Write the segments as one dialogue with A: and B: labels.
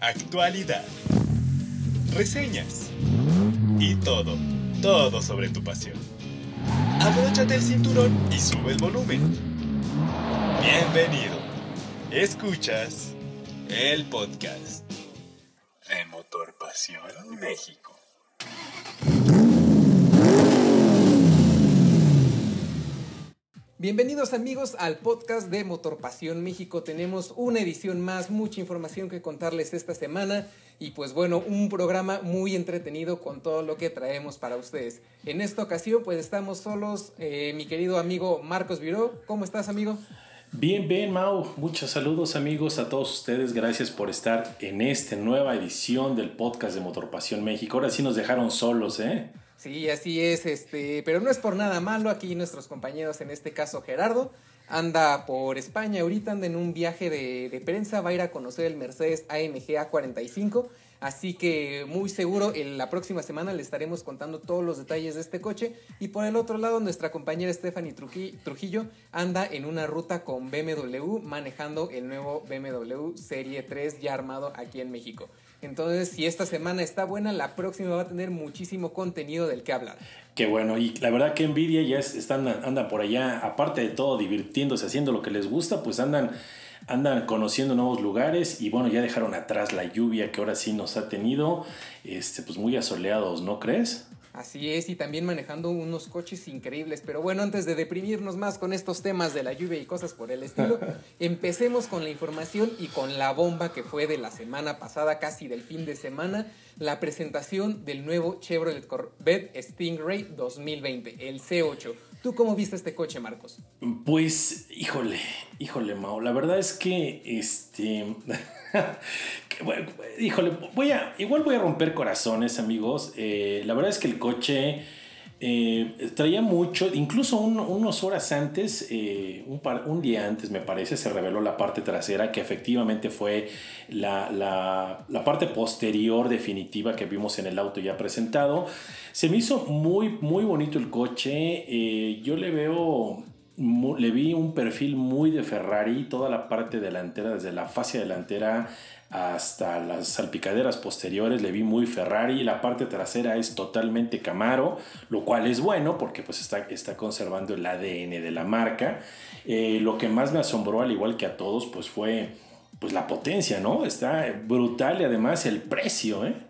A: actualidad, reseñas y todo, todo sobre tu pasión. Abróchate el cinturón y sube el volumen. Bienvenido. Escuchas el podcast de Motor Pasión México.
B: Bienvenidos amigos al podcast de Motor Pasión México. Tenemos una edición más, mucha información que contarles esta semana y pues bueno, un programa muy entretenido con todo lo que traemos para ustedes. En esta ocasión pues estamos solos, eh, mi querido amigo Marcos Viró. ¿Cómo estás amigo?
C: Bien, bien, Mau. Muchos saludos amigos a todos ustedes. Gracias por estar en esta nueva edición del podcast de Motor Pasión México. Ahora sí nos dejaron solos, ¿eh?
B: Sí, así es, este, pero no es por nada malo. Aquí nuestros compañeros, en este caso Gerardo, anda por España, ahorita anda en un viaje de, prensa, va a ir a conocer el Mercedes AMG A45. Así que muy seguro en la próxima semana le estaremos contando todos los detalles de este coche. Y por el otro lado, nuestra compañera Stephanie Trujillo anda en una ruta con BMW manejando el nuevo BMW Serie 3 ya armado aquí en México. Entonces, si esta semana está buena, la próxima va a tener muchísimo contenido del que hablar.
C: Qué bueno, y la verdad que envidia ya están, andan por allá, aparte de todo, divirtiéndose, haciendo lo que les gusta, pues andan, andan conociendo nuevos lugares y bueno, ya dejaron atrás la lluvia que ahora sí nos ha tenido, este, pues muy asoleados, ¿no crees?
B: Así es, y también manejando unos coches increíbles. Pero bueno, antes de deprimirnos más con estos temas de la lluvia y cosas por el estilo, empecemos con la información y con la bomba que fue de la semana pasada, casi del fin de semana, la presentación del nuevo Chevrolet Corvette Stingray 2020, el C8. ¿Tú cómo viste este coche, Marcos?
C: Pues, híjole, híjole, Mao. La verdad es que, este, híjole, voy a, igual voy a romper corazones, amigos. Eh, la verdad es que el coche eh, traía mucho, incluso unos horas antes, eh, un, un, día antes me parece, se reveló la parte trasera, que efectivamente fue la, la, la, parte posterior definitiva que vimos en el auto ya presentado. Se me hizo muy, muy bonito el coche. Yo le veo le vi un perfil muy de Ferrari, toda la parte delantera, desde la fascia delantera hasta las salpicaderas posteriores le vi muy Ferrari, la parte trasera es totalmente Camaro, lo cual es bueno porque pues está, está conservando el ADN de la marca. Eh, lo que más me asombró, al igual que a todos, pues fue pues la potencia, ¿no? Está brutal y además el precio, ¿eh?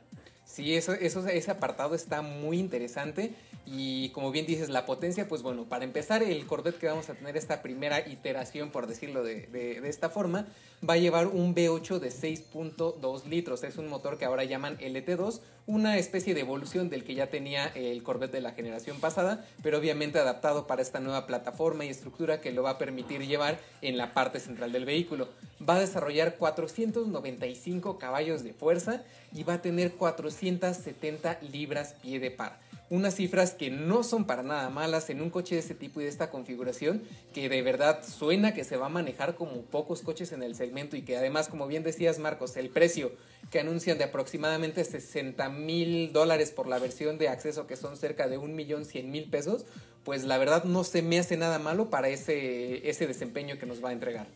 B: Sí, eso, eso, ese apartado está muy interesante. Y como bien dices, la potencia, pues bueno, para empezar, el Corvette que vamos a tener esta primera iteración, por decirlo de, de, de esta forma, va a llevar un V8 de 6.2 litros. Es un motor que ahora llaman LT2, una especie de evolución del que ya tenía el Corvette de la generación pasada, pero obviamente adaptado para esta nueva plataforma y estructura que lo va a permitir llevar en la parte central del vehículo. Va a desarrollar 495 caballos de fuerza y va a tener 470 libras pie de par unas cifras que no son para nada malas en un coche de este tipo y de esta configuración, que de verdad suena que se va a manejar como pocos coches en el segmento y que además, como bien decías Marcos, el precio que anuncian de aproximadamente 60 mil dólares por la versión de acceso, que son cerca de un millón cien mil pesos, pues la verdad no se me hace nada malo para ese, ese desempeño que nos va a entregar.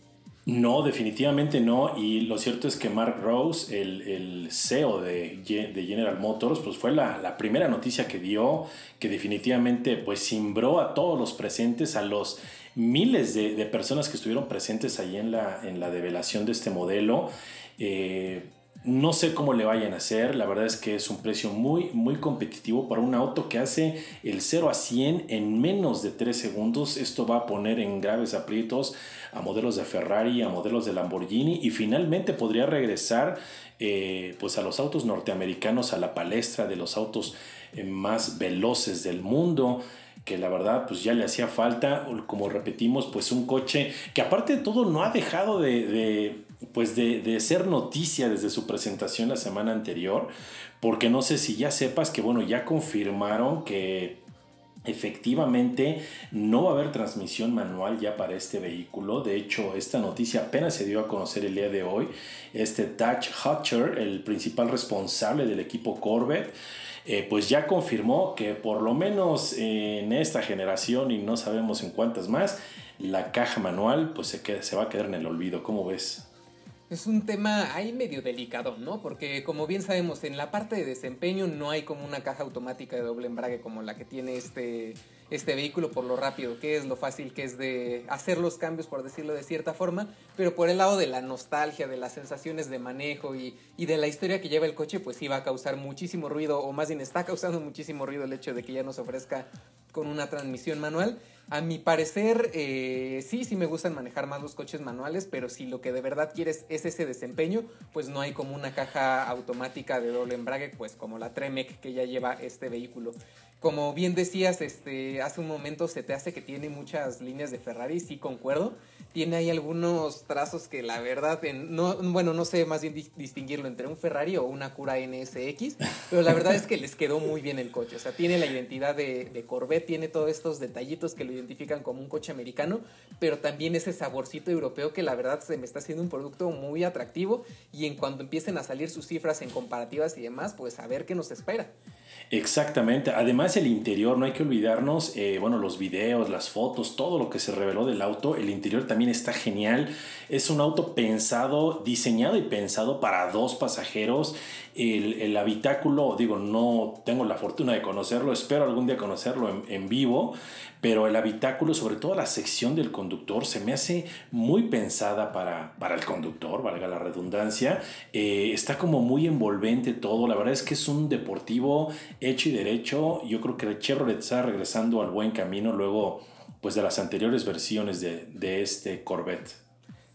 C: No, definitivamente no. Y lo cierto es que Mark Rose, el, el CEO de, de, General Motors, pues fue la, la, primera noticia que dio, que definitivamente pues cimbró a todos los presentes, a los miles de, de personas que estuvieron presentes ahí en la, en la develación de este modelo. Eh, no sé cómo le vayan a hacer, la verdad es que es un precio muy, muy competitivo para un auto que hace el 0 a 100 en menos de 3 segundos. Esto va a poner en graves aprietos a modelos de Ferrari, a modelos de Lamborghini y finalmente podría regresar eh, pues a los autos norteamericanos a la palestra de los autos eh, más veloces del mundo que la verdad pues ya le hacía falta, como repetimos, pues un coche que aparte de todo no ha dejado de pues de, ser noticia desde su presentación la semana anterior, porque no sé si ya sepas que, bueno, ya confirmaron que Efectivamente, no va a haber transmisión manual ya para este vehículo. De hecho, esta noticia apenas se dio a conocer el día de hoy. Este Dutch Hutcher, el principal responsable del equipo Corvette, eh, pues ya confirmó que por lo menos en esta generación y no sabemos en cuántas más, la caja manual pues se, se va a quedar en el olvido. ¿Cómo ves?
B: Es un tema ahí medio delicado, ¿no? Porque como bien sabemos, en la parte de desempeño no hay como una caja automática de doble embrague como la que tiene este, este vehículo por lo rápido que es, lo fácil que es de hacer los cambios, por decirlo de cierta forma, pero por el lado de la nostalgia, de las sensaciones de manejo y, y de la historia que lleva el coche, pues sí va a causar muchísimo ruido, o más bien está causando muchísimo ruido el hecho de que ya nos ofrezca con una transmisión manual. A mi parecer, eh, sí, sí me gustan manejar más los coches manuales, pero si lo que de verdad quieres es ese desempeño, pues no hay como una caja automática de doble embrague, pues como la Tremec que ya lleva este vehículo. Como bien decías, este, hace un momento se te hace que tiene muchas líneas de Ferrari, sí concuerdo, tiene ahí algunos trazos que la verdad, no, bueno, no sé más bien distinguirlo entre un Ferrari o una Cura NSX, pero la verdad es que les quedó muy bien el coche. O sea, tiene la identidad de, de, Corvette, tiene todos estos detallitos que lo identifican como un coche americano, pero también ese saborcito europeo que la verdad se me está haciendo un producto muy atractivo y en cuanto empiecen a salir sus cifras en comparativas y demás, pues a ver qué nos espera.
C: Exactamente. Además el interior, no hay que olvidarnos, eh, bueno, los videos, las fotos, todo lo que se reveló del auto, el interior también está genial. Es un auto pensado, diseñado y pensado para dos pasajeros. El, habitáculo, digo, no tengo la fortuna de conocerlo, espero algún día conocerlo en, en vivo, pero el habitáculo, sobre todo la sección del conductor, se me hace muy pensada para, para el conductor, valga la redundancia. Eh, está como muy envolvente todo, la verdad es que es un deportivo hecho y derecho. Yo creo que Chevrolet está regresando al buen camino luego pues, de las anteriores versiones de, de este Corvette.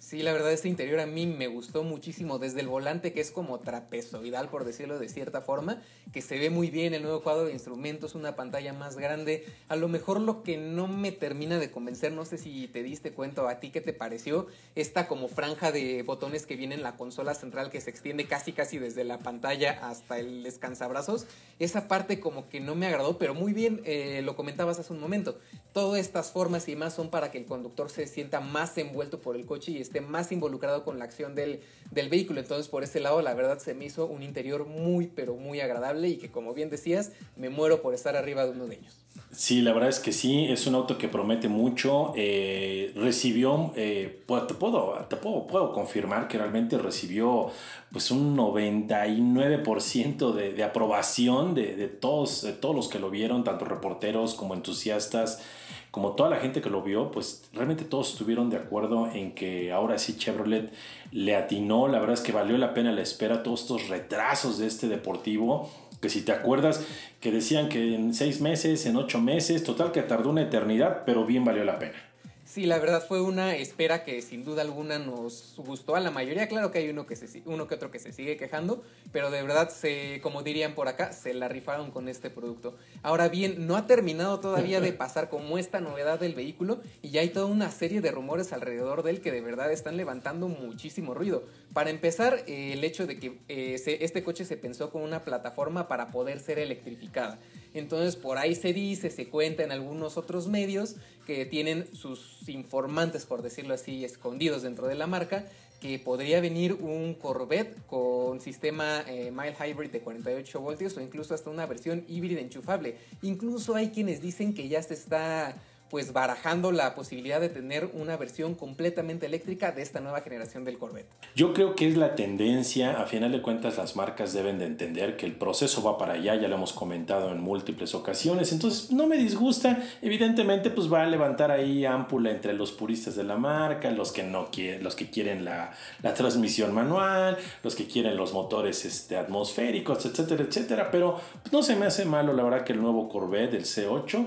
B: Sí, la verdad este interior a mí me gustó muchísimo desde el volante que es como trapezoidal por decirlo de cierta forma, que se ve muy bien el nuevo cuadro de instrumentos, una pantalla más grande. A lo mejor lo que no me termina de convencer, no sé si te diste cuenta o a ti qué te pareció, esta como franja de botones que viene en la consola central que se extiende casi casi desde la pantalla hasta el descansabrazos. Esa parte como que no me agradó, pero muy bien eh, lo comentabas hace un momento. Todas estas formas y más son para que el conductor se sienta más envuelto por el coche y esté más involucrado con la acción del, del vehículo. Entonces, por ese lado, la verdad se me hizo un interior muy, pero muy agradable y que, como bien decías, me muero por estar arriba de uno de ellos.
C: Sí, la verdad es que sí, es un auto que promete mucho. Eh, recibió, eh, pues, te, puedo, puedo, puedo confirmar que realmente recibió pues un 99% de, de aprobación de, de, todos, de todos los que lo vieron, tanto reporteros como entusiastas como toda la gente que lo vio, pues realmente todos estuvieron de acuerdo en que ahora sí Chevrolet le atinó, la verdad es que valió la pena la espera, todos estos retrasos de este deportivo, que si te acuerdas que decían que en seis meses, en ocho meses, total que tardó una eternidad, pero bien valió la pena.
B: Sí, la verdad fue una espera que sin duda alguna nos gustó a la mayoría. Claro que hay uno que, se, uno que otro que se sigue quejando, pero de verdad, se, como dirían por acá, se la rifaron con este producto. Ahora bien, no ha terminado todavía de pasar como esta novedad del vehículo y ya hay toda una serie de rumores alrededor de él que de verdad están levantando muchísimo ruido. Para empezar, eh, el hecho de que eh, este coche se pensó con una plataforma para poder ser electrificada. Entonces por ahí se dice, se cuenta en algunos otros medios que tienen sus informantes, por decirlo así, escondidos dentro de la marca, que podría venir un Corvette con sistema eh, mild hybrid de 48 voltios o incluso hasta una versión híbrida enchufable. Incluso hay quienes dicen que ya se está pues barajando la posibilidad de tener una versión completamente eléctrica de esta nueva generación del Corvette.
C: Yo creo que es la tendencia, a final de cuentas las marcas deben de entender que el proceso va para allá, ya lo hemos comentado en múltiples ocasiones, entonces no me disgusta, evidentemente pues va a levantar ahí ámpula entre los puristas de la marca, los que no quieren, los que quieren la, transmisión manual, los que quieren los motores este, atmosféricos, etcétera, etcétera, pero no se me hace malo la verdad que el nuevo Corvette, el C8,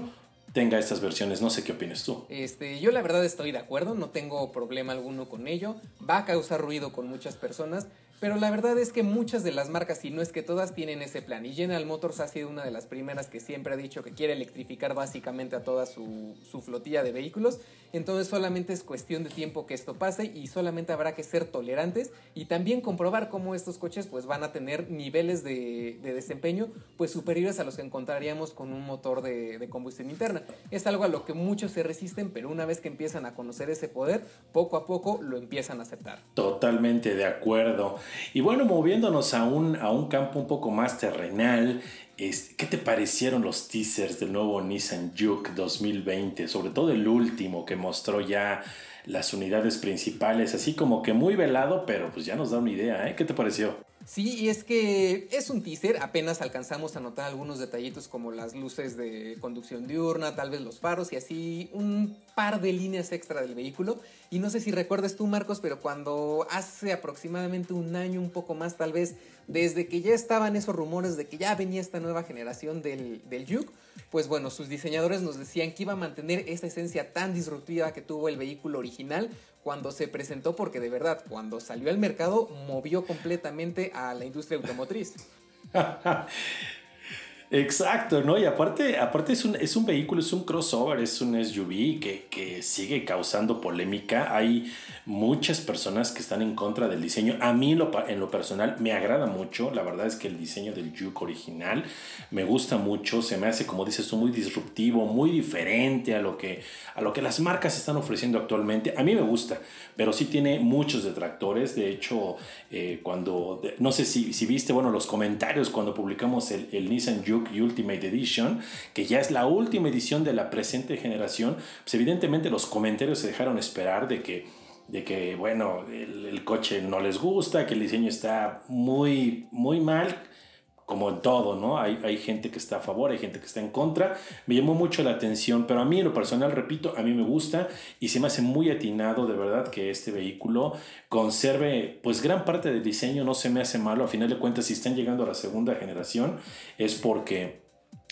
C: tenga estas versiones. No sé qué opinas tú.
B: Este, yo la verdad estoy de acuerdo, no tengo problema alguno con ello. Va a causar ruido con muchas personas, pero la verdad es que muchas de las marcas, y no es que todas, tienen ese plan. Y General Motors ha sido una de las primeras que siempre ha dicho que quiere electrificar básicamente a toda su, flotilla de vehículos. Entonces solamente es cuestión de tiempo que esto pase y solamente habrá que ser tolerantes y también comprobar cómo estos coches pues van a tener niveles de, desempeño pues superiores a los que encontraríamos con un motor de, de combustión interna. Es algo a lo que muchos se resisten, pero una vez que empiezan a conocer ese poder, poco a poco lo empiezan a aceptar.
C: Totalmente de acuerdo. Y bueno, moviéndonos a un, a un campo un poco más terrenal, ¿qué te parecieron los teasers del nuevo Nissan Juke 2020? Sobre todo el último que mostró ya las unidades principales, así como que muy velado, pero pues ya nos da una idea, ¿eh? ¿Qué te pareció?
B: Sí, y es que es un teaser, apenas alcanzamos a notar algunos detallitos como las luces de conducción diurna, tal vez los faros y así un par de líneas extra del vehículo. Y no sé si recuerdas tú, Marcos, pero cuando hace aproximadamente un año, un poco más tal vez, desde que ya estaban esos rumores de que ya venía esta nueva generación del, del Juke, pues bueno, sus diseñadores nos decían que iba a mantener esa esencia tan disruptiva que tuvo el vehículo original cuando se presentó, porque de verdad, cuando salió al mercado, movió completamente a la industria automotriz.
C: Exacto, ¿no? Y aparte, aparte es, un, es un vehículo, es un crossover, es un SUV que, que, sigue causando polémica. Hay muchas personas que están en contra del diseño. A mí lo, en lo personal me agrada mucho. La verdad es que el diseño del Juke original me gusta mucho. Se me hace, como dices muy disruptivo, muy diferente a lo que, a lo que las marcas están ofreciendo actualmente. A mí me gusta, pero sí tiene muchos detractores. De hecho, eh, cuando, no sé si, si viste, bueno, los comentarios cuando publicamos el, el Nissan Juke Ultimate Edition, que ya es la última edición de la presente generación, pues evidentemente los comentarios se dejaron esperar de que, de que bueno, el, el coche no les gusta, que el diseño está muy, muy mal, como en todo, ¿no? Hay, hay, gente que está a favor, hay gente que está en contra. Me llamó mucho la atención, pero a mí en lo personal, repito, a mí me gusta y se me hace muy atinado de verdad que este vehículo conserve pues gran parte del diseño, no se me hace malo. A final de cuentas, si están llegando a la segunda generación es porque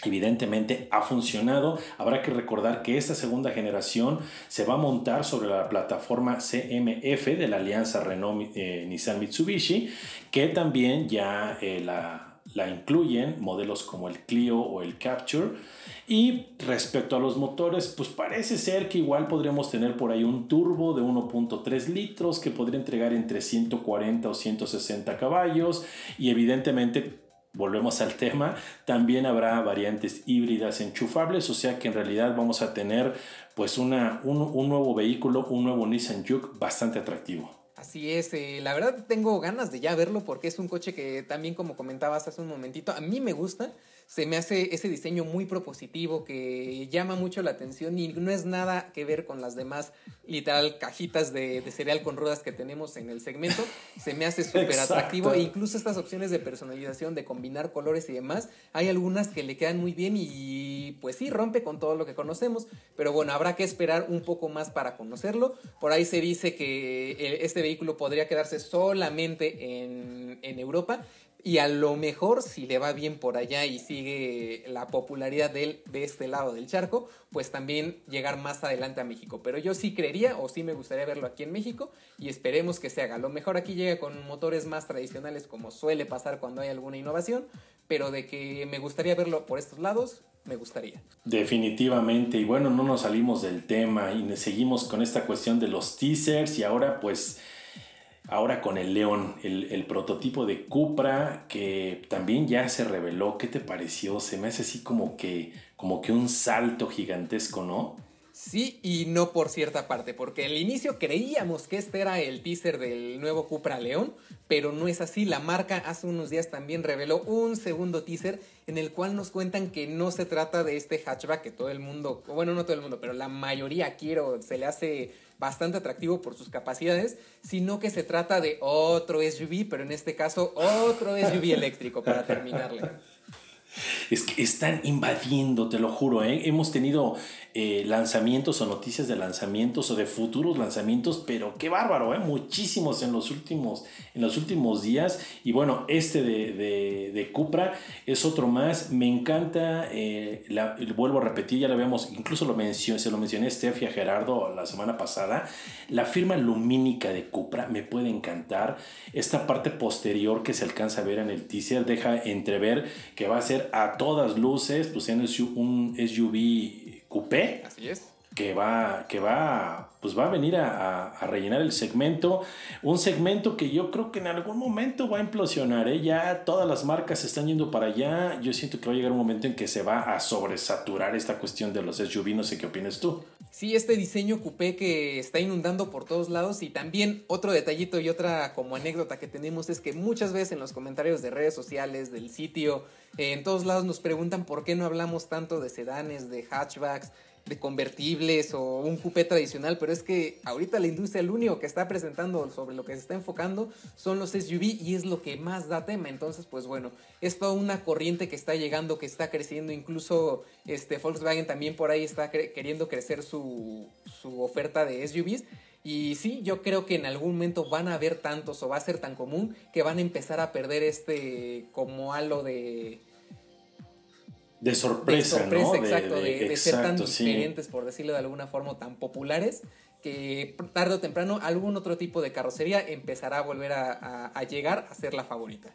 C: Evidentemente ha funcionado. Habrá que recordar que esta segunda generación se va a montar sobre la plataforma CMF de la alianza Renault-Nissan-Mitsubishi, que también ya eh, la la incluyen modelos como el Clio o el Capture. Y respecto a los motores, pues parece ser que igual podríamos tener por ahí un turbo de 1.3 litros que podría entregar entre 140 o 160 caballos. Y evidentemente, volvemos al tema, también habrá variantes híbridas enchufables, o sea que en realidad vamos a tener pues una, un, un nuevo vehículo, un nuevo Nissan Juke bastante atractivo.
B: Así es, eh, la verdad tengo ganas de ya verlo porque es un coche que también como comentabas hace un momentito, a mí me gusta, se me hace ese diseño muy propositivo que llama mucho la atención y no es nada que ver con las demás literal cajitas de, cereal con ruedas que tenemos en el segmento, se me hace súper atractivo. E incluso estas opciones de personalización, de combinar colores y demás, hay algunas que le quedan muy bien y pues sí, rompe con todo lo que conocemos, pero bueno, habrá que esperar un poco más para conocerlo, por ahí se dice que este vehículo podría quedarse solamente en, en Europa. Y a lo mejor, si le va bien por allá y sigue la popularidad de, de este lado del charco, pues también llegar más adelante a México. Pero yo sí creería o sí me gustaría verlo aquí en México y esperemos que se haga. A lo mejor aquí llega con motores más tradicionales como suele pasar cuando hay alguna innovación, pero de que me gustaría verlo por estos lados, me gustaría.
C: Definitivamente, y bueno, no nos salimos del tema y seguimos con esta cuestión de los teasers y ahora pues Ahora con el León, el, prototipo de Cupra que también ya se reveló. ¿Qué te pareció? Se me hace así como que, como que un salto gigantesco, ¿no?
B: Sí y no por cierta parte, porque al inicio creíamos que este era el teaser del nuevo Cupra León, pero no es así. La marca hace unos días también reveló un segundo teaser en el cual nos cuentan que no se trata de este hatchback que todo el mundo, bueno, no todo el mundo, pero la mayoría quiero, se le hace bastante atractivo por sus capacidades, sino que se trata de otro SUV, pero en este caso otro SUV eléctrico para terminarle.
C: Es que están invadiendo, te lo juro. ¿eh? Hemos tenido eh, lanzamientos o noticias de lanzamientos o de futuros lanzamientos, pero qué bárbaro, ¿eh? muchísimos en los, últimos, en los últimos días. Y bueno, este de, de, de Cupra es otro más. Me encanta, eh, vuelvo a repetir, ya lo habíamos, incluso lo mencioné, se lo mencioné a Steph y a Gerardo la semana pasada. La firma lumínica de Cupra me puede encantar. Esta parte posterior que se alcanza a ver en el teaser deja entrever que va a ser a todas luces, pues en un SUV coupé.
B: Así es.
C: Que va, que va, pues va a venir a, rellenar el segmento. Un segmento que yo creo que en algún momento va a implosionar. ¿eh? Ya todas las marcas están yendo para allá. Yo siento que va a llegar un momento en que se va a sobresaturar esta cuestión de los SUV. No sé qué opinas tú.
B: Sí, este diseño coupé que está inundando por todos lados y también otro detallito y otra como anécdota que tenemos es que muchas veces en los comentarios de redes sociales, del sitio, en todos lados nos preguntan por qué no hablamos tanto de sedanes, de hatchbacks, de convertibles o un coupé tradicional, pero es que ahorita la industria el único que está presentando sobre lo que se está enfocando son los SUV y es lo que más da tema. Entonces, pues bueno, es toda una corriente que está llegando, que está creciendo. Incluso este Volkswagen también por ahí está queriendo crecer su, su oferta de SUVs. Y sí, yo creo que en algún momento van a haber tantos o va a ser tan común que van a empezar a perder este como halo de
C: de sorpresa, ¿no?
B: exacto, de, ser tan diferentes, por decirlo de alguna forma, tan populares, que tarde o temprano algún otro tipo de carrocería empezará a volver a llegar a ser la favorita.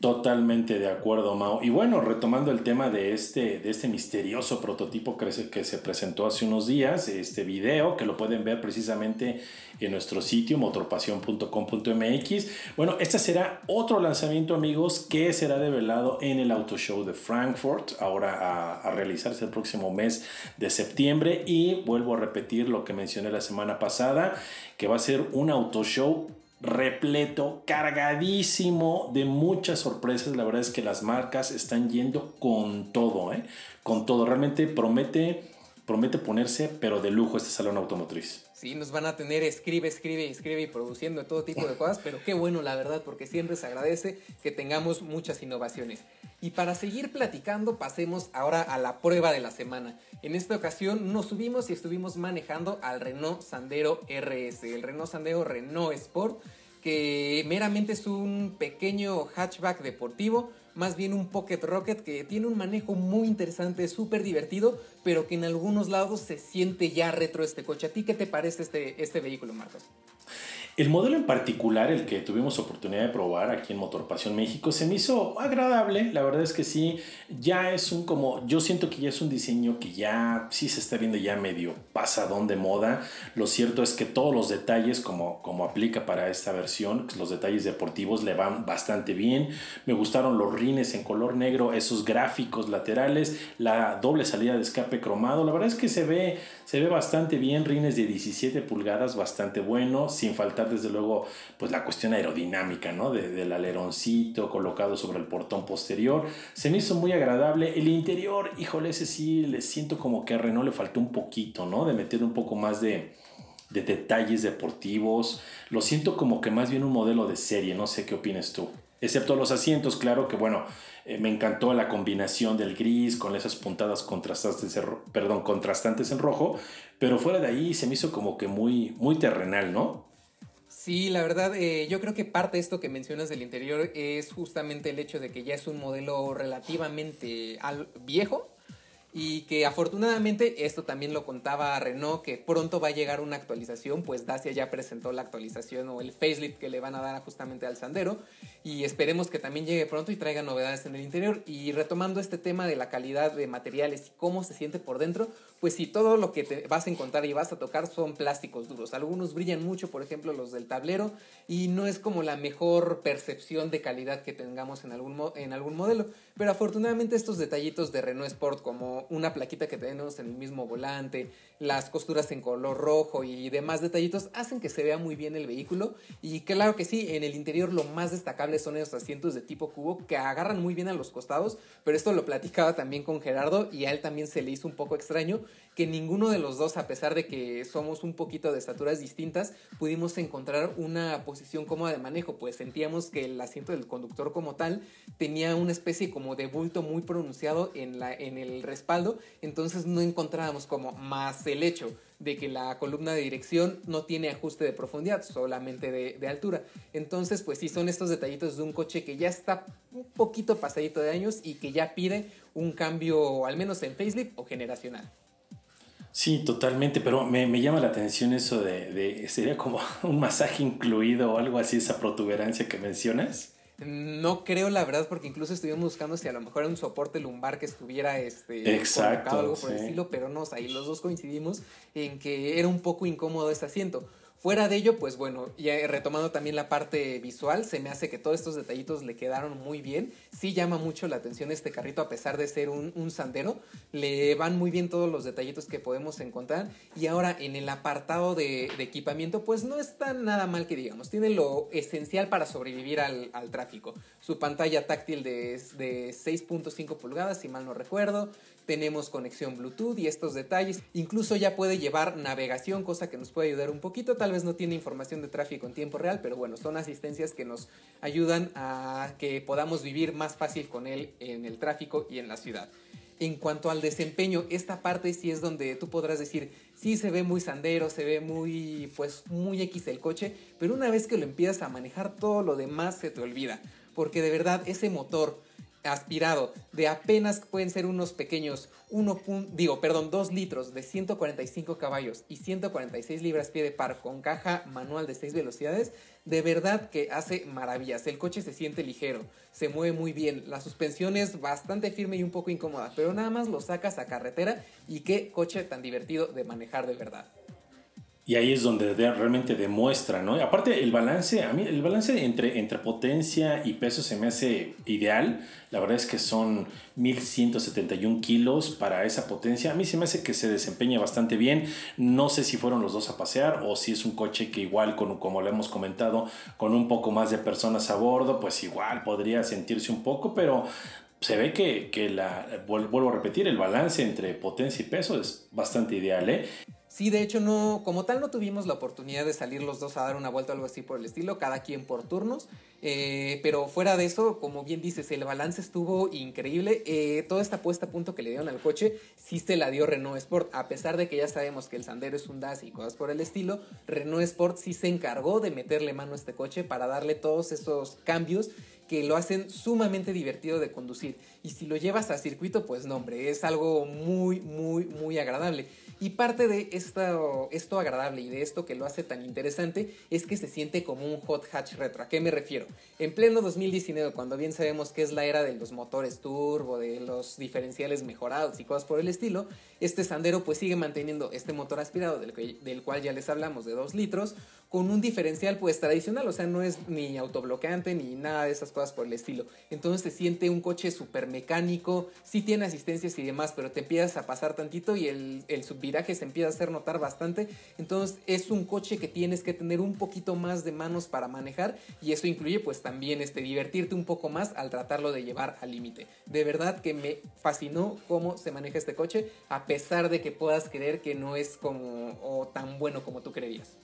C: Totalmente de acuerdo, Mao. Y bueno, retomando el tema de este, de este misterioso prototipo que se, presentó hace unos días, este video que lo pueden ver precisamente en nuestro sitio motorpasión.com.mx. Bueno, este será otro lanzamiento, amigos, que será develado en el Auto Show de Frankfurt, ahora a, a realizarse el próximo mes de septiembre. Y vuelvo a repetir lo que mencioné la semana pasada, que va a ser un Auto Show repleto, cargadísimo de muchas sorpresas. La verdad es que las marcas están yendo con todo, ¿eh? con todo. Realmente promete, promete ponerse, pero de lujo este salón automotriz.
B: Sí, nos van a tener escribe, escribe, escribe y produciendo todo tipo de cosas, pero qué bueno la verdad, porque siempre se agradece que tengamos muchas innovaciones. Y para seguir platicando, pasemos ahora a la prueba de la semana. En esta ocasión nos subimos y estuvimos manejando al Renault Sandero RS, el Renault Sandero Renault Sport, que meramente es un pequeño hatchback deportivo, más bien un Pocket Rocket que tiene un manejo muy interesante, súper divertido, pero que en algunos lados se siente ya retro este coche. ¿A ti qué te parece este, este vehículo, Marcos?
C: El modelo en particular, el que tuvimos oportunidad de probar aquí en Motor Pasión México, se me hizo agradable. La verdad es que sí, ya es un como, yo siento que ya es un diseño que ya sí se está viendo ya medio pasadón de moda. Lo cierto es que todos los detalles, como, como aplica para esta versión, los detalles deportivos le van bastante bien. Me gustaron los rines en color negro, esos gráficos laterales, la doble salida de escape cromado. La verdad es que se ve, se ve bastante bien, rines de 17 pulgadas, bastante bueno, sin faltar desde luego pues la cuestión aerodinámica, ¿no? del aleroncito colocado sobre el portón posterior. Se me hizo muy agradable. El interior, híjole, ese sí le siento como que a Renault le faltó un poquito, ¿no? De meter un poco más de, de detalles deportivos. Lo siento como que más bien un modelo de serie, no sé qué opinas tú. Excepto los asientos, claro que bueno, eh, me encantó la combinación del gris con esas puntadas contrastantes, perdón, contrastantes en rojo, pero fuera de ahí se me hizo como que muy, muy terrenal, ¿no?
B: Sí, la verdad, eh, yo creo que parte de esto que mencionas del interior es justamente el hecho de que ya es un modelo relativamente viejo, y que afortunadamente, esto también lo contaba Renault, que pronto va a llegar una actualización, pues Dacia ya presentó la actualización o el facelift que le van a dar justamente al Sandero y esperemos que también llegue pronto y traiga novedades en el interior. Y retomando este tema de la calidad de materiales y cómo se siente por dentro, pues si todo lo que te vas a encontrar y vas a tocar son plásticos duros. Algunos brillan mucho, por ejemplo los del tablero, y no es como la mejor percepción de calidad que tengamos en algún, en algún modelo. Pero afortunadamente estos detallitos de Renault Sport como una plaquita que tenemos en el mismo volante, las costuras en color rojo y demás detallitos hacen que se vea muy bien el vehículo. Y claro que sí, en el interior lo más destacable son esos asientos de tipo cubo que agarran muy bien a los costados, pero esto lo platicaba también con Gerardo y a él también se le hizo un poco extraño que ninguno de los dos, a pesar de que somos un poquito de estaturas distintas, pudimos encontrar una posición cómoda de manejo, pues sentíamos que el asiento del conductor como tal tenía una especie como de bulto muy pronunciado en, la, en el respaldo, entonces no encontrábamos como más el hecho de que la columna de dirección no tiene ajuste de profundidad, solamente de, altura. Entonces, pues sí, son estos detallitos de un coche que ya está un poquito pasadito de años y que ya pide un cambio, al menos en facelift o generacional.
C: Sí, totalmente, pero me, llama la atención eso de, de, sería como un masaje incluido o algo así, esa protuberancia que mencionas.
B: No creo la verdad, porque incluso estuvimos buscando si a lo mejor era un soporte lumbar que estuviera este,
C: Exacto,
B: algo por el estilo, pero no, ahí los dos coincidimos en que era un poco incómodo ese asiento. Fuera de ello, pues bueno, ya retomando también la parte visual, se me hace que todos estos detallitos le quedaron muy bien. Sí llama mucho la atención este carrito a pesar de ser un, sandero. Le van muy bien todos los detallitos que podemos encontrar. Y ahora en el apartado de, equipamiento, pues no está nada mal que digamos. Tiene lo esencial para sobrevivir al, tráfico. Su pantalla táctil de, de 6.5 pulgadas, si mal no recuerdo tenemos conexión Bluetooth y estos detalles. Incluso ya puede llevar navegación, cosa que nos puede ayudar un poquito. Tal vez no tiene información de tráfico en tiempo real, pero bueno, son asistencias que nos ayudan a que podamos vivir más fácil con él en el tráfico y en la ciudad. En cuanto al desempeño, esta parte sí es donde tú podrás decir, sí se ve muy sandero, se ve muy, pues, muy X el coche, pero una vez que lo empiezas a manejar, todo lo demás se te olvida. Porque de verdad, ese motor, aspirado de apenas pueden ser unos pequeños 1. digo, perdón, 2 litros de 145 caballos y 146 libras pie de par con caja manual de 6 velocidades, de verdad que hace maravillas. El coche se siente ligero, se mueve muy bien, la suspensión es bastante firme y un poco incómoda, pero nada más lo sacas a carretera y qué coche tan divertido de manejar de verdad.
C: Y ahí es donde realmente demuestra, ¿no? Aparte, el balance, a mí el balance entre, entre potencia y peso se me hace ideal. La verdad es que son 1171 kilos para esa potencia. A mí se me hace que se desempeña bastante bien. No sé si fueron los dos a pasear o si es un coche que igual, con, como lo hemos comentado, con un poco más de personas a bordo, pues igual podría sentirse un poco, pero se ve que, que la, vuelvo a repetir, el balance entre potencia y peso es bastante ideal, ¿eh?
B: Sí, de hecho, no, como tal, no tuvimos la oportunidad de salir los dos a dar una vuelta o algo así por el estilo, cada quien por turnos. Eh, pero fuera de eso, como bien dices, el balance estuvo increíble. Eh, toda esta puesta a punto que le dieron al coche, sí se la dio Renault Sport. A pesar de que ya sabemos que el Sandero es un DAS y cosas por el estilo, Renault Sport sí se encargó de meterle mano a este coche para darle todos esos cambios que lo hacen sumamente divertido de conducir. Y si lo llevas a circuito, pues no, hombre, es algo muy, muy, muy agradable. Y parte de esto, esto agradable y de esto que lo hace tan interesante es que se siente como un hot hatch retro. ¿A qué me refiero? En pleno 2019, cuando bien sabemos que es la era de los motores turbo, de los diferenciales mejorados y cosas por el estilo, este Sandero pues sigue manteniendo este motor aspirado del, del cual ya les hablamos de 2 litros, con un diferencial pues tradicional, o sea, no es ni autobloqueante ni nada de esas cosas por el estilo. Entonces se siente un coche súper mecánico, sí tiene asistencias y demás, pero te empiezas a pasar tantito y el, subviraje se empieza a hacer notar bastante. Entonces es un coche que tienes que tener un poquito más de manos para manejar y eso incluye pues también este, divertirte un poco más al tratarlo de llevar al límite. De verdad que me fascinó cómo se maneja este coche, a pesar de que puedas creer que no es como o tan bueno como tú creerías.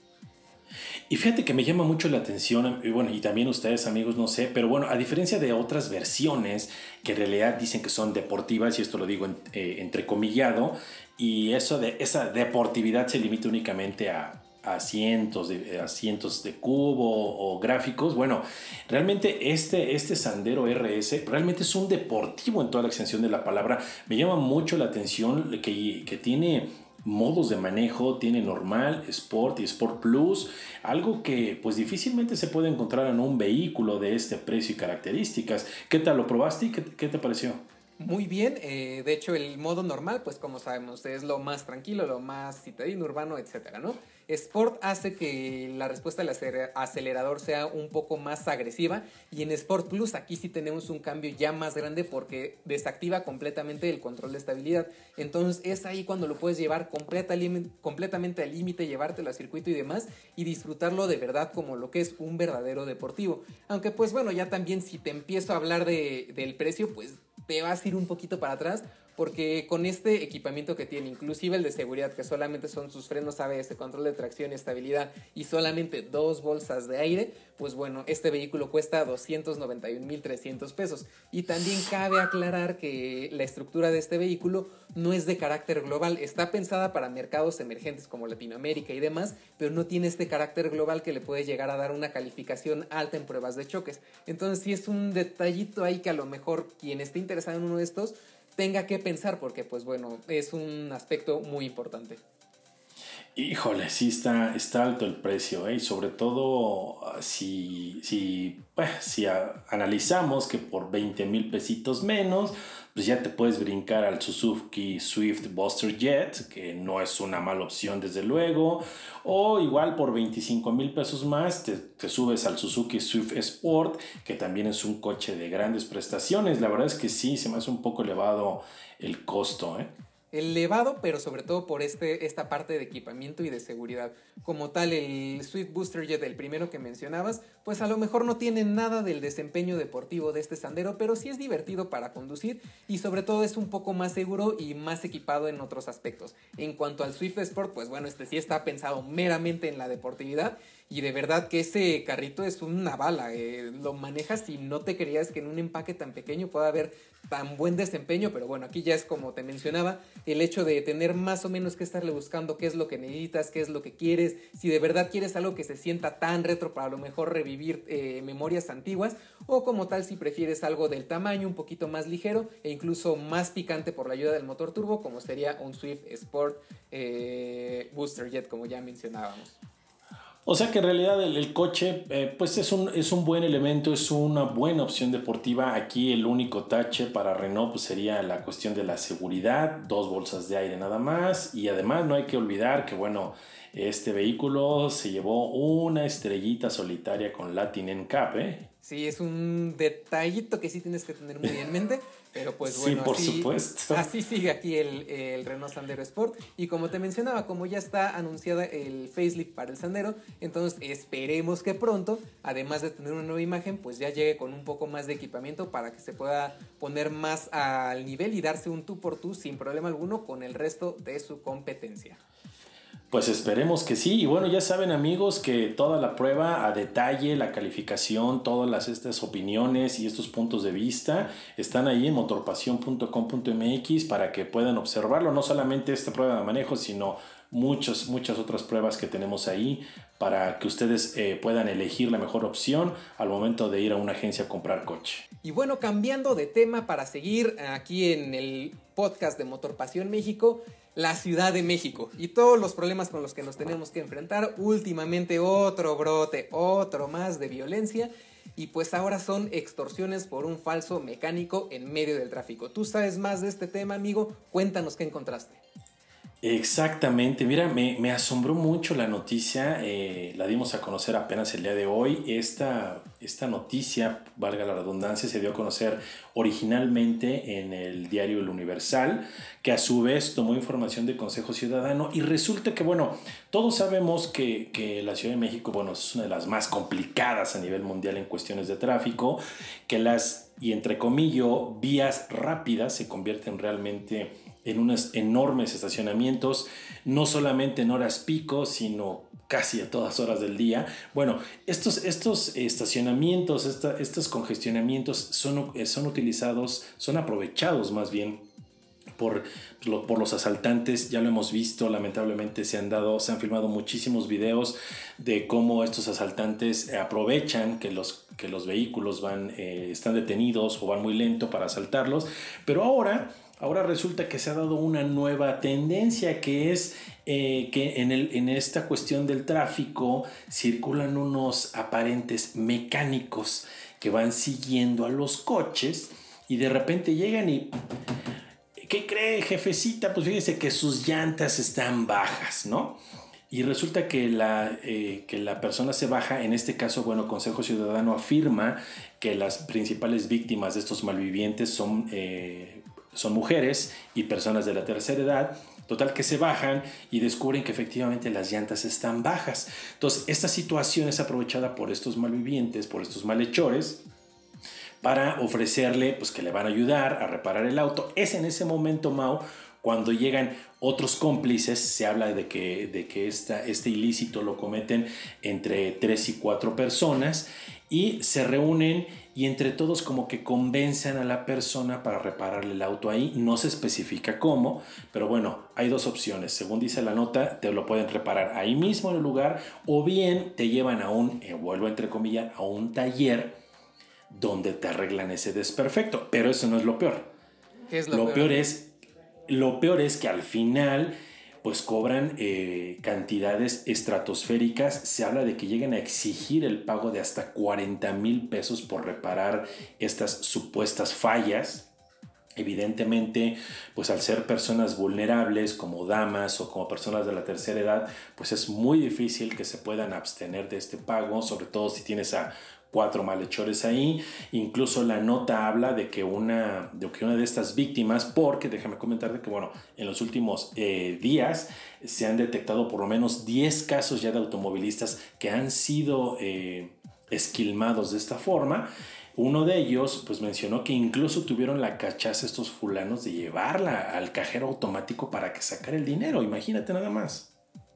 C: Y fíjate que me llama mucho la atención, y bueno, y también ustedes amigos, no sé, pero bueno, a diferencia de otras versiones que en realidad dicen que son deportivas, y esto lo digo eh, entrecomillado, y eso de esa deportividad se limita únicamente a, cientos de, asientos de cubo o gráficos. Bueno, realmente este, este Sandero RS realmente es un deportivo en toda la extensión de la palabra. Me llama mucho la atención que, que tiene modos de manejo, tiene normal, Sport y Sport Plus, algo que pues difícilmente se puede encontrar en un vehículo de este precio y características. ¿Qué tal lo probaste y qué, te pareció?
B: Muy bien, eh, de hecho el modo normal, pues como sabemos, es lo más tranquilo, lo más citadino, urbano, etcétera, ¿no? Sport hace que la respuesta del acelerador sea un poco más agresiva y en Sport Plus aquí sí tenemos un cambio ya más grande porque desactiva completamente el control de estabilidad. Entonces es ahí cuando lo puedes llevar completamente al límite, llevártelo al circuito y demás y disfrutarlo de verdad como lo que es un verdadero deportivo. Aunque pues bueno, ya también si te empiezo a hablar del precio, pues te vas a ir un poquito para atrás porque con este equipamiento que tiene, inclusive el de seguridad, que solamente son sus frenos ABS, control de tracción y estabilidad, y solamente dos bolsas de aire, pues bueno, este vehículo cuesta 291.300 pesos. Y también cabe aclarar que la estructura de este vehículo no es de carácter global, está pensada para mercados emergentes como Latinoamérica y demás, pero no tiene este carácter global que le puede llegar a dar una calificación alta en pruebas de choques. Entonces sí es un detallito ahí que a lo mejor quien esté interesado en uno de estos, tenga que pensar porque pues bueno, es un aspecto muy importante.
C: Híjole, sí está, está alto el precio, ¿eh? y sobre todo ah, si, si, pues, si analizamos que por 20 mil pesitos menos, pues ya te puedes brincar al Suzuki Swift Buster Jet, que no es una mala opción desde luego, o igual por 25 mil pesos más te, te, subes al Suzuki Swift Sport, que también es un coche de grandes prestaciones. La verdad es que sí, se me hace un poco elevado el costo. ¿eh?
B: Elevado, pero sobre todo por este, esta parte de equipamiento y de seguridad. Como tal, el Swift Booster Jet, el primero que mencionabas, pues a lo mejor no tiene nada del desempeño deportivo de este sandero, pero sí es divertido para conducir y sobre todo es un poco más seguro y más equipado en otros aspectos. En cuanto al Swift Sport, pues bueno, este sí está pensado meramente en la deportividad y de verdad que ese carrito es una bala. Eh, lo manejas y no te creías que en un empaque tan pequeño pueda haber tan buen desempeño. Pero bueno, aquí ya es como te mencionaba, el hecho de tener más o menos que estarle buscando qué es lo que necesitas, qué es lo que quieres. Si de verdad quieres algo que se sienta tan retro para a lo mejor revivir eh, memorias antiguas. O como tal, si prefieres algo del tamaño un poquito más ligero e incluso más picante por la ayuda del motor turbo, como sería un Swift Sport eh, Booster Jet, como ya mencionábamos.
C: O sea que en realidad el, coche eh, pues es un, es un buen elemento, es una buena opción deportiva. Aquí el único tache para Renault pues sería la cuestión de la seguridad, dos bolsas de aire nada más y además no hay que olvidar que bueno, este vehículo se llevó una estrellita solitaria con Latin NCAP. ¿eh?
B: Sí, es un detallito que sí tienes que tener muy en mente. Pero pues bueno,
C: sí, por así, supuesto.
B: así sigue aquí el, el, Renault Sandero Sport. Y como te mencionaba, como ya está anunciada el facelift para el Sandero, entonces esperemos que pronto, además de tener una nueva imagen, pues ya llegue con un poco más de equipamiento para que se pueda poner más al nivel y darse un tú por tú sin problema alguno con el resto de su competencia.
C: Pues esperemos que sí. Y bueno, ya saben amigos que toda la prueba a detalle, la calificación, todas las, estas opiniones y estos puntos de vista están ahí en motorpasión.com.mx para que puedan observarlo. No solamente esta prueba de manejo, sino muchas, muchas otras pruebas que tenemos ahí para que ustedes eh, puedan elegir la mejor opción al momento de ir a una agencia a comprar coche.
B: Y bueno, cambiando de tema para seguir aquí en el podcast de Motor Pasión México, la Ciudad de México y todos los problemas con los que nos tenemos que enfrentar. Últimamente otro brote, otro más de violencia y pues ahora son extorsiones por un falso mecánico en medio del tráfico. ¿Tú sabes más de este tema, amigo? Cuéntanos qué encontraste.
C: Exactamente, mira, me, asombró mucho la noticia, eh, la dimos a conocer apenas el día de hoy. Esta, esta noticia, valga la redundancia, se dio a conocer originalmente en el diario El Universal, que a su vez tomó información de Consejo Ciudadano y resulta que, bueno, todos sabemos que, que la Ciudad de México, bueno, es una de las más complicadas a nivel mundial en cuestiones de tráfico, que las, y entre comillas, vías rápidas se convierten realmente en unos enormes estacionamientos, no solamente en horas pico, sino casi a todas horas del día. Bueno, estos, estos estacionamientos, estos congestionamientos son, son utilizados, son aprovechados más bien por, por, los asaltantes, ya lo hemos visto, lamentablemente se han dado, se han filmado muchísimos videos de cómo estos asaltantes aprovechan que los, que los vehículos van, eh, están detenidos o van muy lento para asaltarlos, pero ahora Ahora resulta que se ha dado una nueva tendencia que es eh, que en, esta cuestión del tráfico circulan unos aparentes mecánicos que van siguiendo a los coches y de repente llegan y... ¿Qué cree, jefecita? Pues fíjese que sus llantas están bajas, ¿no? Y resulta que la, eh, que la persona se baja, en este caso, bueno, Consejo Ciudadano afirma que las principales víctimas de estos malvivientes son eh, son mujeres y personas de la tercera edad. Total que se bajan y descubren que efectivamente las llantas están bajas. Entonces, esta situación es aprovechada por estos malvivientes, por estos malhechores, para ofrecerle pues que le van a ayudar a reparar el auto. Es en ese momento, Mao, cuando llegan otros cómplices, se habla de que, de que esta, este ilícito lo cometen entre tres y cuatro personas y se reúnen y entre todos como que convencen a la persona para repararle el auto ahí. No se especifica cómo, pero bueno, hay dos opciones. Según dice la nota, te lo pueden reparar ahí mismo en el lugar o bien te llevan a un, eh, vuelvo entre comillas, a un taller donde te arreglan ese desperfecto. Pero eso no es lo peor.
B: ¿Qué es lo,
C: lo peor? es, lo peor es que al final pues cobran eh, cantidades estratosféricas. Se habla de que llegan a exigir el pago de hasta 40 mil pesos por reparar estas supuestas fallas. Evidentemente, pues al ser personas vulnerables como damas o como personas de la tercera edad, pues es muy difícil que se puedan abstener de este pago, sobre todo si tienes a cuatro malhechores ahí. Incluso la nota habla de que una de, que una de estas víctimas, porque déjame comentarte que, bueno, en los últimos eh, días se han detectado por lo menos 10 casos ya de automovilistas que han sido eh, esquilmados de esta forma. Uno de ellos pues mencionó que incluso tuvieron la cachaza estos fulanos de llevarla al cajero automático para que sacara el dinero, imagínate nada más.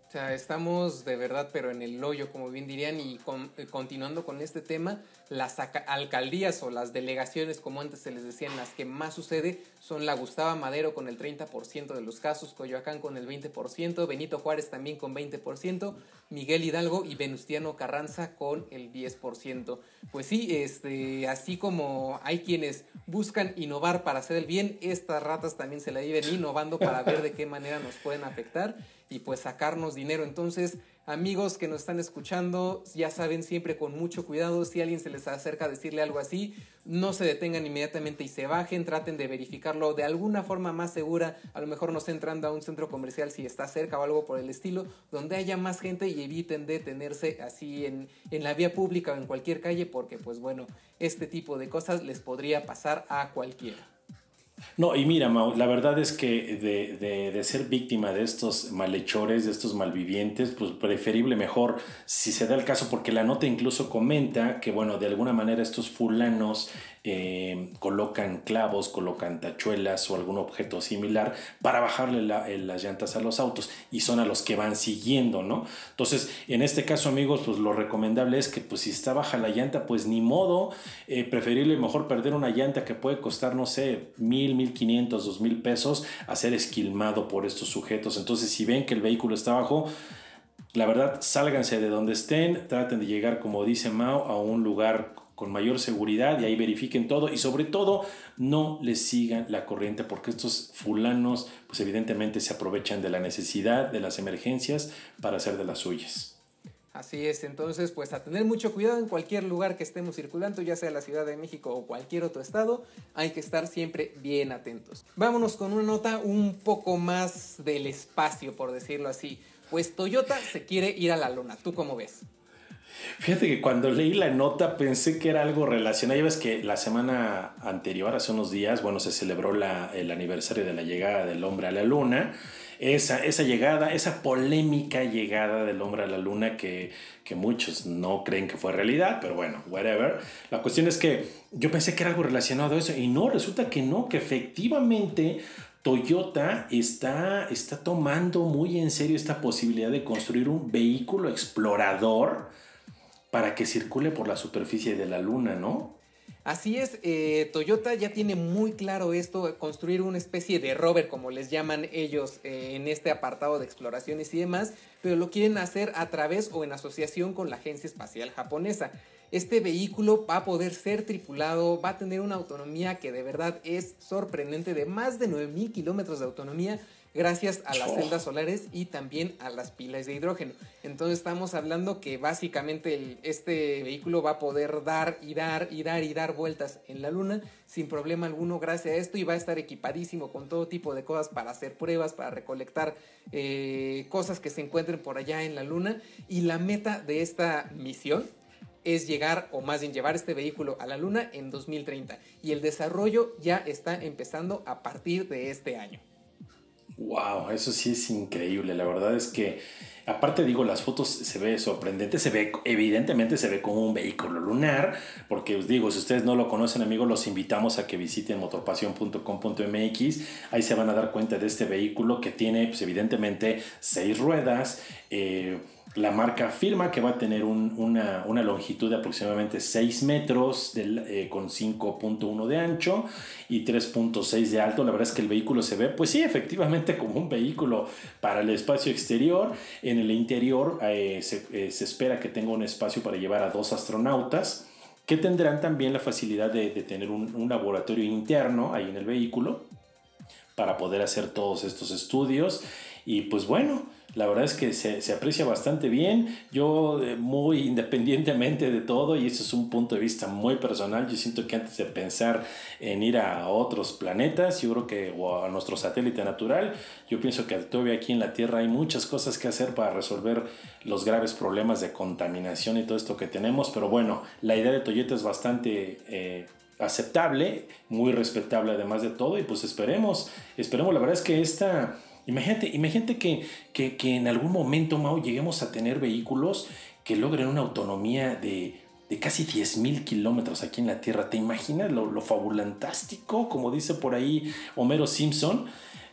B: O sea, estamos de verdad, pero en el hoyo, como bien dirían, y eh, continuando con este tema, las alcaldías o las delegaciones, como antes se les decían, las que más sucede son la Gustavo Madero con el 30% de los casos, Coyoacán con el 20%, Benito Juárez también con 20%, Miguel Hidalgo y Venustiano Carranza con el 10%. Pues sí, este, así como hay quienes buscan innovar para hacer el bien, estas ratas también se la viven innovando para ver de qué manera nos pueden afectar y pues sacarnos dinero. Entonces, amigos que nos están escuchando, ya saben siempre con mucho cuidado, si alguien se les acerca a decirle algo así, no se detengan inmediatamente y se bajen, traten de verificarlo de alguna forma más segura, a lo mejor no se entrando a un centro comercial si está cerca o algo por el estilo, donde haya más gente y eviten detenerse así en, en la vía pública o en cualquier calle, porque pues bueno, este tipo de cosas les podría pasar a cualquiera.
C: No, y mira, Mau, la verdad es que de, ser víctima de estos malhechores, de estos malvivientes, pues preferible mejor si se da el caso, porque la nota incluso comenta que, bueno, de alguna manera estos fulanos eh, colocan clavos, colocan tachuelas o algún objeto similar para bajarle eh, las llantas a los autos y son a los que van siguiendo, ¿no? Entonces, en este caso, amigos, pues lo recomendable es que, pues si está baja la llanta, pues ni modo, eh, preferible mejor perder una llanta que puede costar, no sé, mil, mil quinientos, dos mil pesos a ser esquilmado por estos sujetos. Entonces, si ven que el vehículo está bajo, la verdad, sálganse de donde estén, traten de llegar, como dice Mao, a un lugar con mayor seguridad y ahí verifiquen todo y sobre todo no les sigan la corriente porque estos fulanos pues evidentemente se aprovechan de la necesidad, de las emergencias para hacer de las suyas.
B: Así es, entonces pues a tener mucho cuidado en cualquier lugar que estemos circulando, ya sea la Ciudad de México o cualquier otro estado, hay que estar siempre bien atentos. Vámonos con una nota un poco más del espacio, por decirlo así. Pues Toyota se quiere ir a la luna, ¿tú cómo ves?
C: Fíjate que cuando leí la nota pensé que era algo relacionado. Ya ves que la semana anterior, hace unos días, bueno, se celebró el aniversario de la llegada del hombre a la luna. Esa, esa llegada, esa polémica llegada del hombre a la luna que, que muchos no creen que fue realidad, pero bueno, whatever. La cuestión es que yo pensé que era algo relacionado a eso y no, resulta que no, que efectivamente Toyota está, está tomando muy en serio esta posibilidad de construir un vehículo explorador para que circule por la superficie de la Luna, ¿no?
B: Así es, eh, Toyota ya tiene muy claro esto, construir una especie de rover, como les llaman ellos eh, en este apartado de exploraciones y demás, pero lo quieren hacer a través o en asociación con la Agencia Espacial Japonesa. Este vehículo va a poder ser tripulado, va a tener una autonomía que de verdad es sorprendente, de más de 9.000 kilómetros de autonomía, gracias a las celdas solares y también a las pilas de hidrógeno. Entonces estamos hablando que básicamente este vehículo va a poder dar y dar y dar y dar vueltas en la luna sin problema alguno gracias a esto y va a estar equipadísimo con todo tipo de cosas para hacer pruebas, para recolectar eh, cosas que se encuentren por allá en la luna. Y la meta de esta misión es llegar o más bien llevar este vehículo a la luna en 2030 y el desarrollo ya está empezando a partir de este año.
C: Wow, eso sí es increíble. La verdad es que, aparte digo, las fotos se ve sorprendente, se ve, evidentemente se ve como un vehículo lunar, porque os digo, si ustedes no lo conocen, amigos, los invitamos a que visiten motorpasión.com.mx. Ahí se van a dar cuenta de este vehículo que tiene, pues, evidentemente, seis ruedas. Eh, la marca afirma que va a tener una, longitud de aproximadamente 6 metros eh, con 5.1 de ancho y 3.6 de alto. La verdad es que el vehículo se ve, pues sí, efectivamente como un vehículo para el espacio exterior. En el interior eh, eh, se, espera que tenga un espacio para llevar a dos astronautas que tendrán también la facilidad de, tener un laboratorio interno ahí en el vehículo para poder hacer todos estos estudios Y pues bueno, la verdad es que se, aprecia bastante bien. Yo, eh, muy independientemente de todo, y eso es un punto de vista muy personal, yo siento que antes de pensar en ir a otros planetas, yo creo que, o a nuestro satélite natural, yo pienso que todavía aquí en la Tierra hay muchas cosas que hacer para resolver los graves problemas de contaminación y todo esto que tenemos. Pero bueno, la idea de Toyota es bastante... Eh, aceptable, muy respetable además de todo y pues esperemos, esperemos, la verdad es que esta, Imagínate, imagínate que, que, en algún momento, Mao, lleguemos a tener vehículos que logren una autonomía de, de casi 10.000 kilómetros aquí en la Tierra. ¿Te imaginas lo, fabulantástico, como dice por ahí Homero Simpson?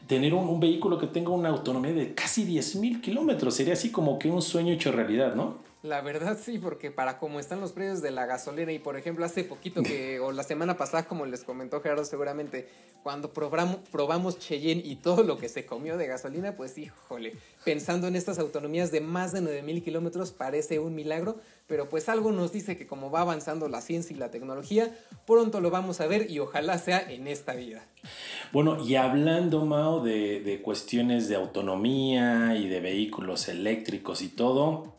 C: Tener un, un vehículo que tenga una autonomía de casi 10.000 kilómetros. Sería así como que un sueño hecho realidad, ¿no?
B: La verdad sí, porque para cómo están los precios de la gasolina y por ejemplo hace poquito que, o la semana pasada como les comentó Gerardo seguramente, cuando probamos, probamos Cheyenne y todo lo que se comió de gasolina, pues híjole, pensando en estas autonomías de más de 9000 kilómetros parece un milagro, pero pues algo nos dice que como va avanzando la ciencia y la tecnología, pronto lo vamos a ver y ojalá sea en esta vida.
C: Bueno, y hablando, Mao, de, de cuestiones de autonomía y de vehículos eléctricos y todo,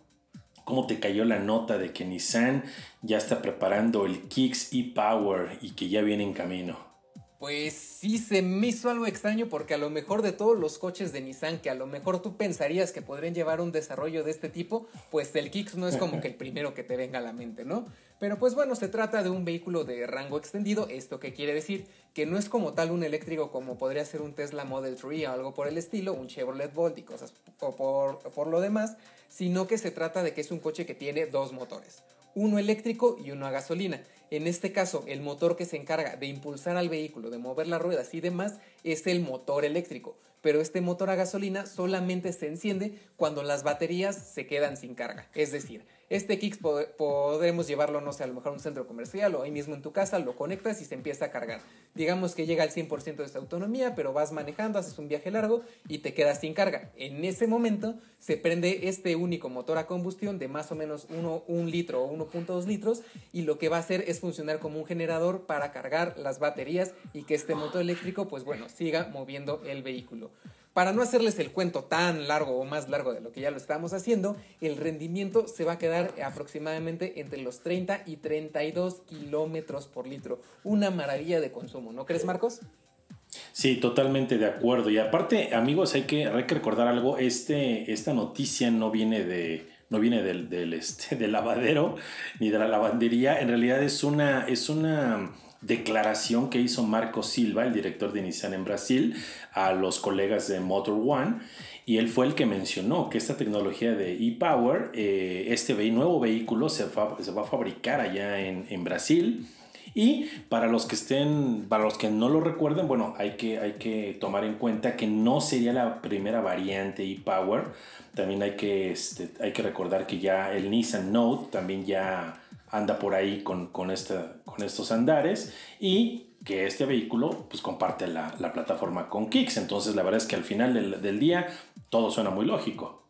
C: cómo te cayó la nota de que Nissan ya está preparando el Kicks e-Power y que ya viene en camino.
B: Pues sí, se me hizo algo extraño porque a lo mejor de todos los coches de Nissan que a lo mejor tú pensarías que podrían llevar un desarrollo de este tipo, pues el Kicks no es como que el primero que te venga a la mente, ¿no? Pero pues bueno, se trata de un vehículo de rango extendido, esto que quiere decir que no es como tal un eléctrico como podría ser un Tesla Model 3 o algo por el estilo, un Chevrolet Bolt y cosas por, por lo demás, sino que se trata de que es un coche que tiene dos motores, uno eléctrico y uno a gasolina. En este caso, el motor que se encarga de impulsar al vehículo, de mover las ruedas y demás, es el motor eléctrico. Pero este motor a gasolina solamente se enciende cuando las baterías se quedan sin carga. Es decir, este Kicks podremos llevarlo, no sé, a lo mejor a un centro comercial o ahí mismo en tu casa, lo conectas y se empieza a cargar. Digamos que llega al 100% de su autonomía, pero vas manejando, haces un viaje largo y te quedas sin carga. En ese momento se prende este único motor a combustión de más o menos 1 litro o 1.2 litros y lo que va a hacer es funcionar como un generador para cargar las baterías y que este motor eléctrico, pues bueno, siga moviendo el vehículo. Para no hacerles el cuento tan largo o más largo de lo que ya lo estamos haciendo, el rendimiento se va a quedar aproximadamente entre los 30 y 32 kilómetros por litro. Una maravilla de consumo, ¿no crees, Marcos?
C: Sí, totalmente de acuerdo. Y aparte, amigos, hay que, hay que recordar algo. Este, esta noticia no viene de, no viene del, del, este, del lavadero ni de la lavandería. En realidad es una, es una declaración que hizo Marco Silva, el director de Nissan en Brasil, a los colegas de Motor One. Y él fue el que mencionó que esta tecnología de e-Power, eh, este nuevo vehículo se, va a fabricar allá en, en, Brasil. Y para los que estén, para los que no lo recuerden, bueno, hay que, hay que tomar en cuenta que no sería la primera variante e-Power. También hay que, este, hay que recordar que ya el Nissan Note también ya anda por ahí con, con, con estos andares y que este vehículo pues comparte la, la, plataforma con Kicks. Entonces la verdad es que al final del, del, día todo suena muy lógico.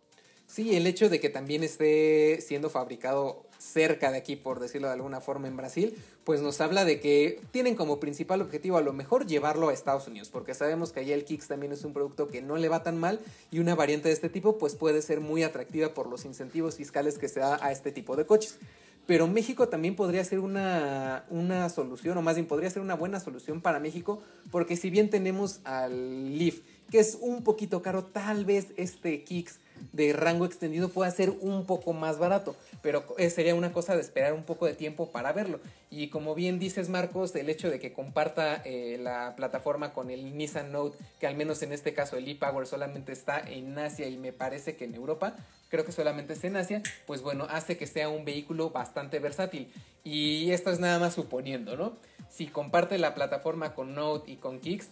B: Sí, el hecho de que también esté siendo fabricado cerca de aquí, por decirlo de alguna forma, en Brasil, pues nos habla de que tienen como principal objetivo a lo mejor llevarlo a Estados Unidos, porque sabemos que allá el Kicks también es un producto que no le va tan mal y una variante de este tipo pues puede ser muy atractiva por los incentivos fiscales que se da a este tipo de coches. Pero México también podría ser una, una solución, o más bien podría ser una buena solución para México, porque si bien tenemos al Leaf, que es un poquito caro, tal vez este Kicks de rango extendido pueda ser un poco más barato, pero eh, sería una cosa de esperar un poco de tiempo para verlo. Y como bien dices Marcos, el hecho de que comparta eh, la plataforma con el Nissan Note, que al menos en este caso el e-Power solamente está en Asia y me parece que en Europa, creo que solamente es en Asia, pues bueno, hace que sea un vehículo bastante versátil. Y esto es nada más suponiendo, ¿no? Si comparte la plataforma con Note y con Kicks,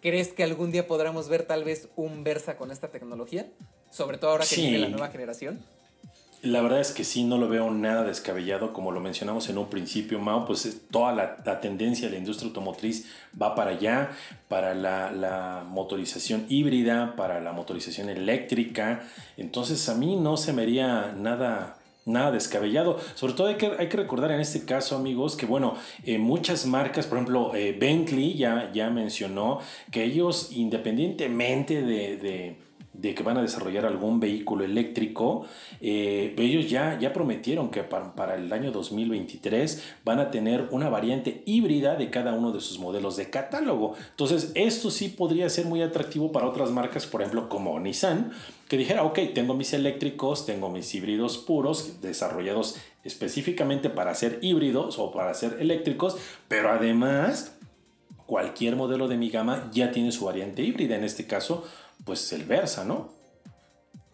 B: ¿crees que algún día podremos ver tal vez un Versa con esta tecnología? Sobre todo ahora que viene la nueva generación.
C: La verdad es que sí, no lo veo nada descabellado, como lo mencionamos en un principio, Mao, pues toda la, tendencia de la industria automotriz va para allá, para la, motorización híbrida, para la motorización eléctrica, entonces a mí no se me haría nada, nada descabellado. Sobre todo hay que, hay que recordar en este caso, amigos, que bueno, eh, muchas marcas, por ejemplo, eh, Bentley ya, ya mencionó que ellos, independientemente de de que van a desarrollar algún vehículo eléctrico, eh, ellos ya, ya prometieron que para, para, el año 2023 van a tener una variante híbrida de cada uno de sus modelos de catálogo. Entonces, esto sí podría ser muy atractivo para otras marcas, por ejemplo, como Nissan, que dijera, ok, tengo mis eléctricos, tengo mis híbridos puros, desarrollados específicamente para ser híbridos o para ser eléctricos, pero además cualquier modelo de mi gama ya tiene su variante híbrida, en este caso pues el Versa, ¿no?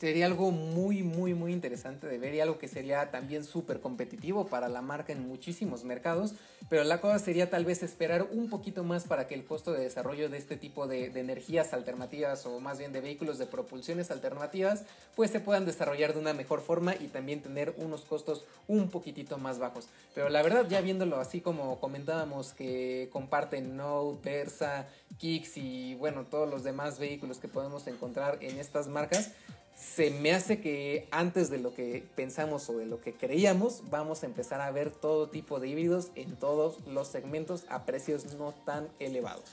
B: Sería algo muy, muy, muy interesante de ver y algo que sería también súper competitivo para la marca en muchísimos mercados, pero la cosa sería tal vez esperar un poquito más para que el costo de desarrollo de este tipo de, energías alternativas o más bien de vehículos de propulsiones alternativas, pues se puedan desarrollar de una mejor forma y también tener unos costos un poquitito más bajos. Pero la verdad, ya viéndolo así como comentábamos que comparten Note, Versa, Kicks y bueno, todos los demás vehículos que podemos encontrar en estas marcas, se me hace que antes de lo que pensamos o de lo que creíamos, vamos a empezar a ver todo tipo de híbridos en todos los segmentos a precios no tan elevados.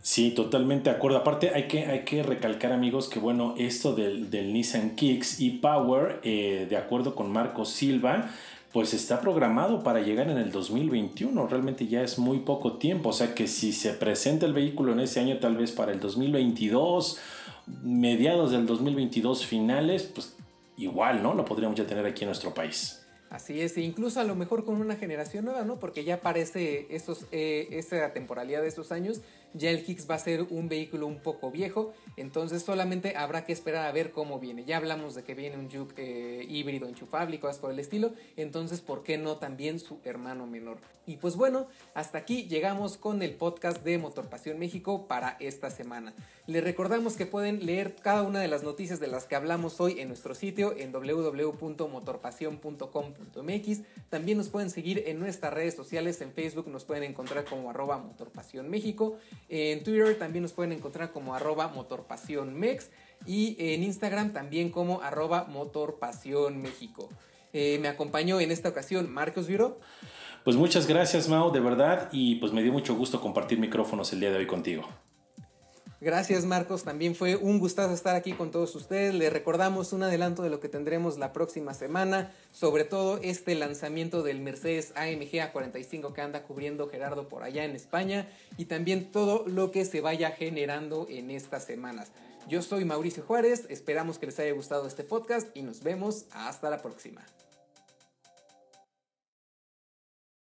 C: Sí, totalmente de acuerdo. Aparte hay que, hay que recalcar amigos que bueno, esto del, Nissan Kicks y Power, eh, de acuerdo con Marco Silva, pues está programado para llegar en el 2021. Realmente ya es muy poco tiempo. O sea que si se presenta el vehículo en ese año, tal vez para el 2022 mediados del 2022 finales, pues igual, ¿no? Lo podríamos ya tener aquí en nuestro país.
B: Así es, e incluso a lo mejor con una generación nueva, ¿no? Porque ya parece esos, eh, temporalidad de esos años ya el Kicks va a ser un vehículo un poco viejo, entonces solamente habrá que esperar a ver cómo viene. Ya hablamos de que viene un Juke eh, híbrido enchufable y cosas por el estilo, entonces ¿por qué no también su hermano menor? Y pues bueno, hasta aquí llegamos con el podcast de Motor Pasión México para esta semana. Les recordamos que pueden leer cada una de las noticias de las que hablamos hoy en nuestro sitio en www.motorpasion.com.mx. También nos pueden seguir en nuestras redes sociales, en Facebook nos pueden encontrar como arroba Motorpasión México en Twitter también nos pueden encontrar como arroba motorpasionmex y en Instagram también como arroba motorpasionméxico. Eh, me acompañó en esta ocasión Marcos Viro.
C: Pues muchas gracias Mau, de verdad, y pues me dio mucho gusto compartir micrófonos el día de hoy contigo.
B: Gracias Marcos, también fue un gustazo estar aquí con todos ustedes. Les recordamos un adelanto de lo que tendremos la próxima semana, sobre todo este lanzamiento del Mercedes AMG A45 que anda cubriendo Gerardo por allá en España y también todo lo que se vaya generando en estas semanas. Yo soy Mauricio Juárez, esperamos que les haya gustado este podcast y nos vemos hasta la próxima.